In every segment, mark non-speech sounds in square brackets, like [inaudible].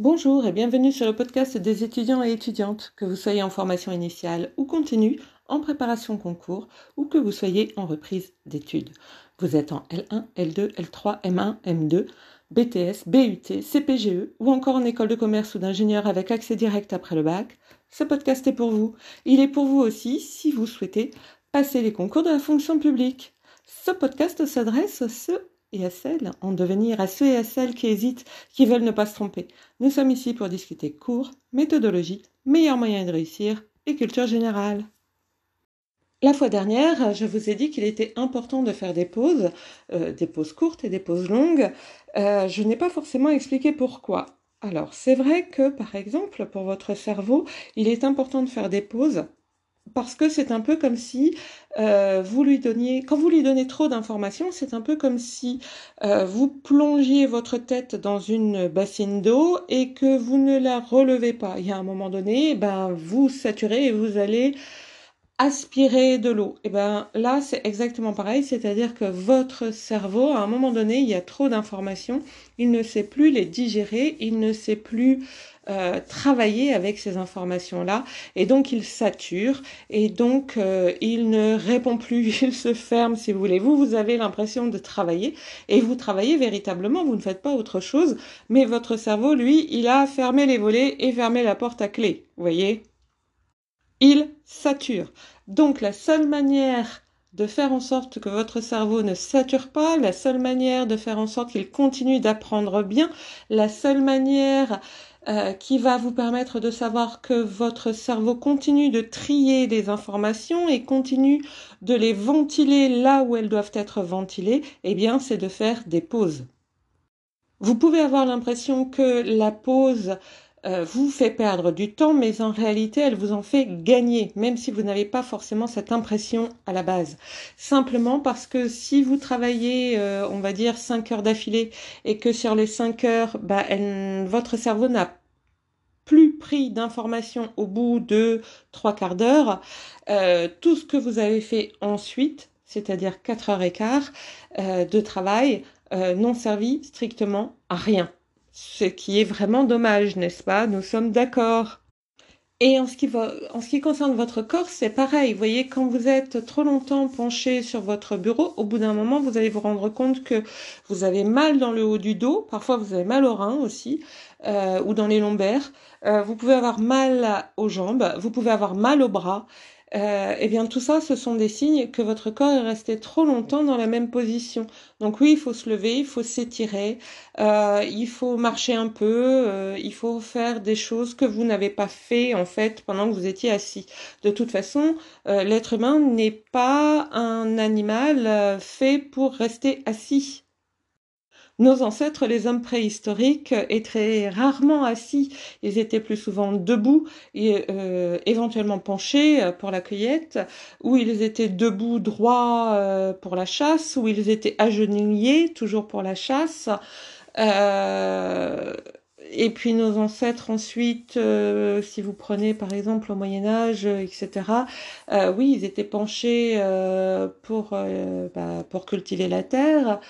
Bonjour et bienvenue sur le podcast des étudiants et étudiantes, que vous soyez en formation initiale ou continue, en préparation concours ou que vous soyez en reprise d'études. Vous êtes en L1, L2, L3, M1, M2, BTS, BUT, CPGE ou encore en école de commerce ou d'ingénieur avec accès direct après le bac. Ce podcast est pour vous. Il est pour vous aussi si vous souhaitez passer les concours de la fonction publique. Ce podcast s'adresse à ceux et à celles en devenir, à ceux et à celles qui hésitent, qui veulent ne pas se tromper. Nous sommes ici pour discuter cours, méthodologie, meilleurs moyens de réussir et culture générale. La fois dernière, je vous ai dit qu'il était important de faire des pauses, euh, des pauses courtes et des pauses longues. Euh, je n'ai pas forcément expliqué pourquoi. Alors, c'est vrai que, par exemple, pour votre cerveau, il est important de faire des pauses parce que c'est un peu comme si euh, vous lui donniez, quand vous lui donnez trop d'informations, c'est un peu comme si euh, vous plongiez votre tête dans une bassine d'eau et que vous ne la relevez pas. Il y a un moment donné, ben vous saturez et vous allez aspirer de l'eau. Et ben là, c'est exactement pareil, c'est-à-dire que votre cerveau, à un moment donné, il y a trop d'informations, il ne sait plus les digérer, il ne sait plus euh, travailler avec ces informations-là, et donc il sature, et donc euh, il ne répond plus, [laughs] il se ferme, si vous voulez. Vous, vous avez l'impression de travailler, et vous travaillez véritablement, vous ne faites pas autre chose, mais votre cerveau, lui, il a fermé les volets et fermé la porte à clé, vous voyez? Il sature. Donc la seule manière de faire en sorte que votre cerveau ne sature pas, la seule manière de faire en sorte qu'il continue d'apprendre bien, la seule manière euh, qui va vous permettre de savoir que votre cerveau continue de trier les informations et continue de les ventiler là où elles doivent être ventilées, eh bien c'est de faire des pauses. Vous pouvez avoir l'impression que la pause euh, vous fait perdre du temps, mais en réalité, elle vous en fait gagner, même si vous n'avez pas forcément cette impression à la base. Simplement parce que si vous travaillez, euh, on va dire, 5 heures d'affilée, et que sur les 5 heures, bah, votre cerveau n'a plus pris d'informations au bout de trois quarts d'heure, euh, tout ce que vous avez fait ensuite, c'est-à-dire 4 heures et quart de travail, n'ont servi strictement à rien. Ce qui est vraiment dommage, n'est-ce pas? Nous sommes d'accord. Et en ce, qui va, en ce qui concerne votre corps, c'est pareil. Vous voyez, quand vous êtes trop longtemps penché sur votre bureau, au bout d'un moment, vous allez vous rendre compte que vous avez mal dans le haut du dos. Parfois, vous avez mal aux reins aussi, euh, ou dans les lombaires. Euh, vous pouvez avoir mal aux jambes. Vous pouvez avoir mal aux bras euh, eh bien tout ça, ce sont des signes que votre corps est resté trop longtemps dans la même position. Donc oui, il faut se lever, il faut s'étirer, euh, il faut marcher un peu, euh, il faut faire des choses que vous n'avez pas fait en fait pendant que vous étiez assis. De toute façon, euh, l'être humain n'est pas un animal fait pour rester assis. Nos ancêtres, les hommes préhistoriques, étaient rarement assis. Ils étaient plus souvent debout et euh, éventuellement penchés euh, pour la cueillette, ou ils étaient debout droit euh, pour la chasse, ou ils étaient agenouillés toujours pour la chasse. et puis nos ancêtres ensuite, si vous prenez par exemple au Moyen Âge, etc., oui, ils étaient penchés pour, bah, pour cultiver la terre.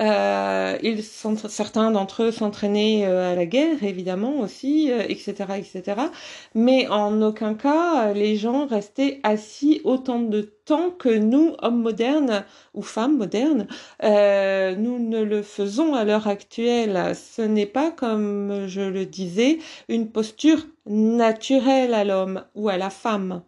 Euh, ils sont, certains d'entre eux s'entraînaient euh, à la guerre, évidemment aussi, etc., euh, etc. Mais en aucun cas, les gens restaient assis autant de temps que nous, hommes modernes ou femmes modernes, nous ne le faisons à l'heure actuelle. Ce n'est pas, comme je le disais, une posture naturelle à l'homme ou à la femme.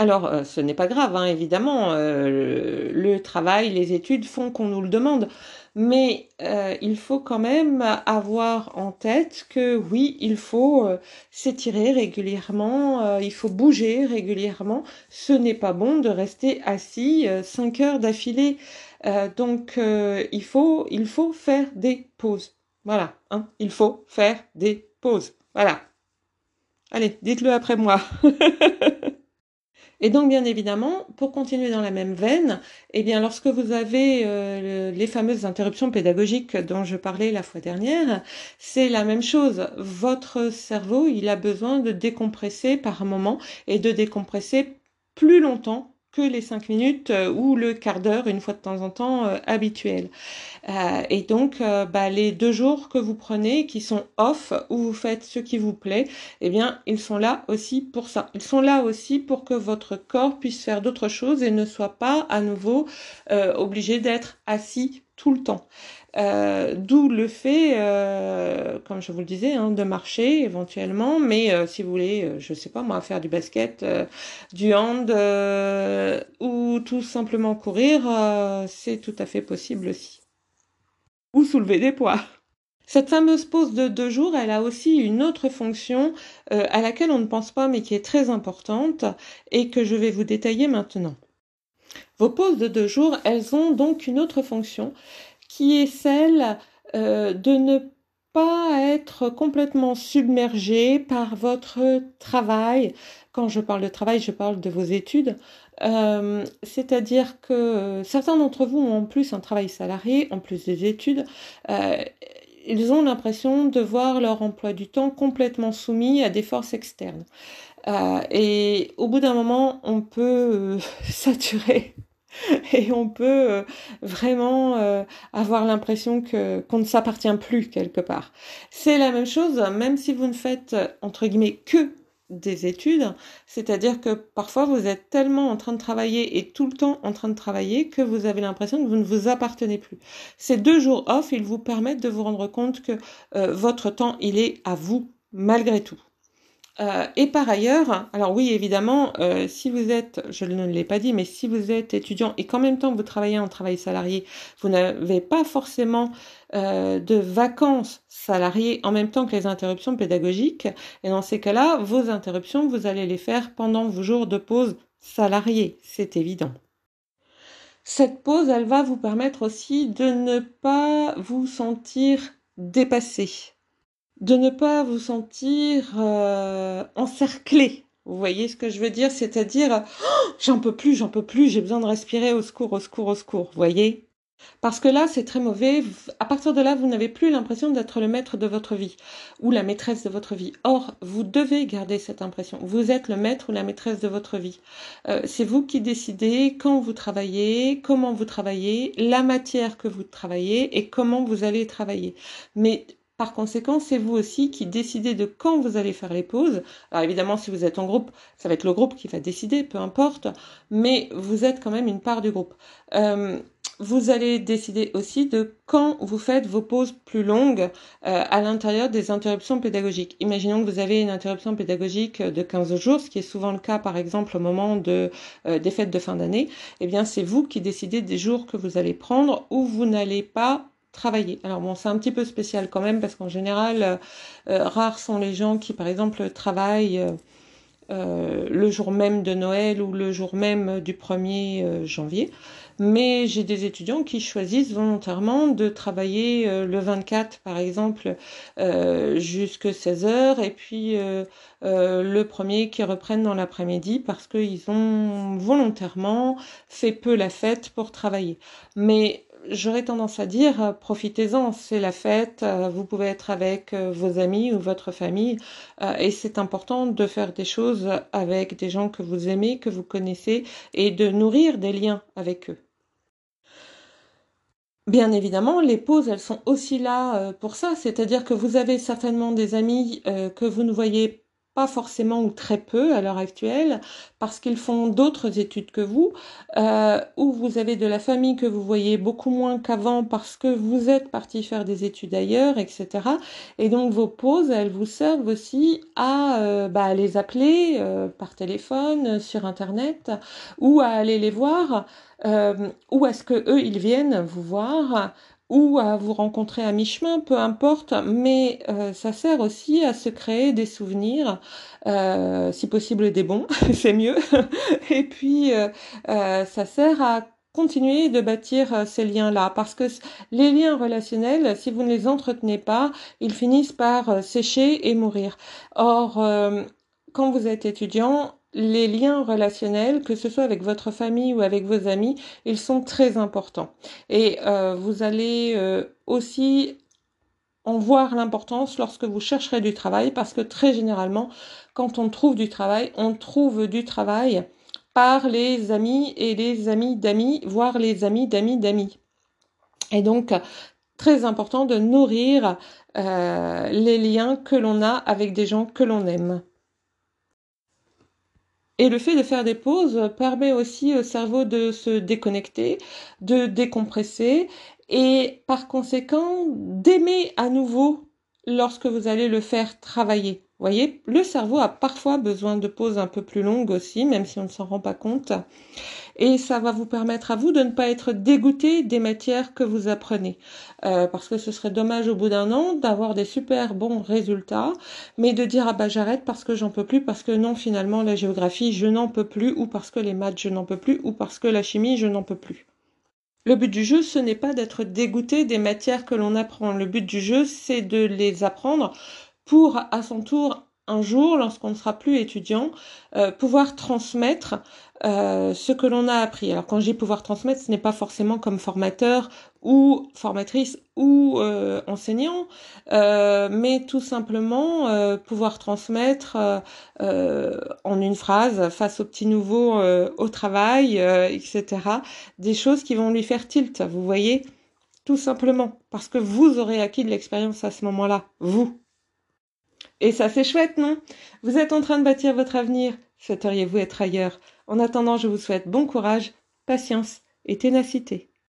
Alors, euh, ce n'est pas grave, hein, évidemment. Euh, le travail, les études font qu'on nous le demande. Mais euh, il faut quand même avoir en tête que oui, il faut s'étirer régulièrement, il faut bouger régulièrement. Ce n'est pas bon de rester assis cinq heures d'affilée. donc, il, faut, il faut faire des pauses. Voilà, hein, il faut faire des pauses. Voilà. Allez, dites-le après moi. [laughs] Et donc, bien évidemment, pour continuer dans la même veine, eh bien, lorsque vous avez euh, les fameuses interruptions pédagogiques dont je parlais la fois dernière, c'est la même chose. Votre cerveau, il a besoin de décompresser par moment et de décompresser plus longtemps que les cinq minutes euh, ou le quart d'heure une fois de temps en temps euh, habituel. Euh, et donc, bah, les deux jours que vous prenez, qui sont off, où vous faites ce qui vous plaît, eh bien, ils sont là aussi pour ça. Ils sont là aussi pour que votre corps puisse faire d'autres choses et ne soit pas à nouveau obligé d'être assis tout le temps. Euh, d'où le fait, euh, comme je vous le disais, hein, de marcher éventuellement, mais euh, si vous voulez, je sais pas moi, faire du basket, du hand ou tout simplement courir, c'est tout à fait possible aussi. Ou soulever des poids. Cette fameuse pause de deux jours, elle a aussi une autre fonction à laquelle on ne pense pas mais qui est très importante et que je vais vous détailler maintenant. Vos pauses de deux jours, elles ont donc une autre fonction qui est celle euh, de ne pas être complètement submergé par votre travail. Quand je parle de travail, je parle de vos études. Euh, c'est-à-dire que certains d'entre vous ont en plus un travail salarié, en plus des études. Euh, ils ont l'impression de voir leur emploi du temps complètement soumis à des forces externes. et au bout d'un moment, on peut [laughs] saturer [laughs] et on peut euh, vraiment euh, avoir l'impression que qu'on ne s'appartient plus quelque part. C'est la même chose, même si vous ne faites entre guillemets que des études, c'est-à-dire que parfois vous êtes tellement en train de travailler et tout le temps en train de travailler que vous avez l'impression que vous ne vous appartenez plus. Ces deux jours off, ils vous permettent de vous rendre compte que euh, votre temps, il est à vous malgré tout. Euh, et par ailleurs, alors oui, évidemment, euh, si vous êtes, je ne l'ai pas dit, mais si vous êtes étudiant et qu'en même temps vous travaillez en travail salarié, vous n'avez pas forcément euh, de vacances salariées en même temps que les interruptions pédagogiques. Et dans ces cas-là, vos interruptions, vous allez les faire pendant vos jours de pause salariés, c'est évident. Cette pause, elle va vous permettre aussi de ne pas vous sentir dépassé de ne pas vous sentir euh, encerclé. Vous voyez ce que je veux dire? C'est-à-dire, oh, j'en peux plus, j'en peux plus, j'ai besoin de respirer, au secours, au secours, au secours. Vous voyez? Parce que là, c'est très mauvais. À partir de là, vous n'avez plus l'impression d'être le maître de votre vie ou la maîtresse de votre vie. Or, vous devez garder cette impression. Vous êtes le maître ou la maîtresse de votre vie. Euh, c'est vous qui décidez quand vous travaillez, comment vous travaillez, la matière que vous travaillez et comment vous allez travailler. Mais par conséquent, c'est vous aussi qui décidez de quand vous allez faire les pauses. Alors évidemment, si vous êtes en groupe, ça va être le groupe qui va décider, peu importe, mais vous êtes quand même une part du groupe. Euh, vous allez décider aussi de quand vous faites vos pauses plus longues euh, à l'intérieur des interruptions pédagogiques. Imaginons que vous avez une interruption pédagogique de 15 jours, ce qui est souvent le cas par exemple au moment euh, des fêtes de fin d'année. Eh bien, c'est vous qui décidez des jours que vous allez prendre où vous n'allez pas travailler. Alors bon, c'est un petit peu spécial quand même parce qu'en général, euh, euh, rares sont les gens qui, par exemple, travaillent euh, le jour même de Noël ou le jour même du 1er janvier. Mais j'ai des étudiants qui choisissent volontairement de travailler le 24, par exemple, jusque 16 heures, et puis le premier qui reprennent dans l'après-midi parce qu'ils ont volontairement fait peu la fête pour travailler. Mais j'aurais tendance à dire, euh, profitez-en, c'est la fête, euh, vous pouvez être avec euh, vos amis ou votre famille, et c'est important de faire des choses avec des gens que vous aimez, que vous connaissez, et de nourrir des liens avec eux. Bien évidemment, les pauses, elles sont aussi là pour ça, c'est-à-dire que vous avez certainement des amis que vous ne voyez pas forcément ou très peu à l'heure actuelle, parce qu'ils font d'autres études que vous, euh, ou vous avez de la famille que vous voyez beaucoup moins qu'avant parce que vous êtes parti faire des études ailleurs, etc. Et donc vos pauses, elles vous servent aussi à euh, bah, les appeler euh, par téléphone, sur Internet, ou à aller les voir, ou à ce que eux, ils viennent vous voir ou à vous rencontrer à mi-chemin, peu importe, mais euh, ça sert aussi à se créer des souvenirs, euh, si possible des bons, [laughs] c'est mieux, [laughs] et puis euh, ça sert à continuer de bâtir ces liens-là, parce que les liens relationnels, si vous ne les entretenez pas, ils finissent par sécher et mourir. Or, quand vous êtes étudiant, les liens relationnels, que ce soit avec votre famille ou avec vos amis, ils sont très importants. Et euh, vous allez euh, aussi en voir l'importance lorsque vous chercherez du travail, parce que très généralement, quand on trouve du travail, on trouve du travail par les amis et les amis d'amis, voire les amis d'amis d'amis. Et donc, très important de nourrir euh, les liens que l'on a avec des gens que l'on aime. Et le fait de faire des pauses permet aussi au cerveau de se déconnecter, de décompresser et par conséquent d'aimer à nouveau lorsque vous allez le faire travailler. Vous voyez, le cerveau a parfois besoin de pauses un peu plus longues aussi, même si on ne s'en rend pas compte. Et ça va vous permettre à vous de ne pas être dégoûté des matières que vous apprenez. Euh, parce que ce serait dommage au bout d'un an d'avoir des super bons résultats, mais de dire ah bah j'arrête parce que j'en peux plus, parce que non finalement la géographie je n'en peux plus, ou parce que les maths je n'en peux plus, ou parce que la chimie je n'en peux plus. Le but du jeu, ce n'est pas d'être dégoûté des matières que l'on apprend. Le but du jeu, c'est de les apprendre pour à son tour un jour, lorsqu'on ne sera plus étudiant, euh, pouvoir transmettre euh, ce que l'on a appris. Alors quand dis pouvoir transmettre, ce n'est pas forcément comme formateur ou formatrice ou euh, enseignant, mais tout simplement pouvoir transmettre en une phrase face au petit nouveau au travail, etc. Des choses qui vont lui faire tilt, vous voyez, tout simplement parce que vous aurez acquis de l'expérience à ce moment-là, vous. Et ça, c'est chouette, non? Vous êtes en train de bâtir votre avenir. Souhaiteriez-vous être ailleurs? En attendant, je vous souhaite bon courage, patience et ténacité.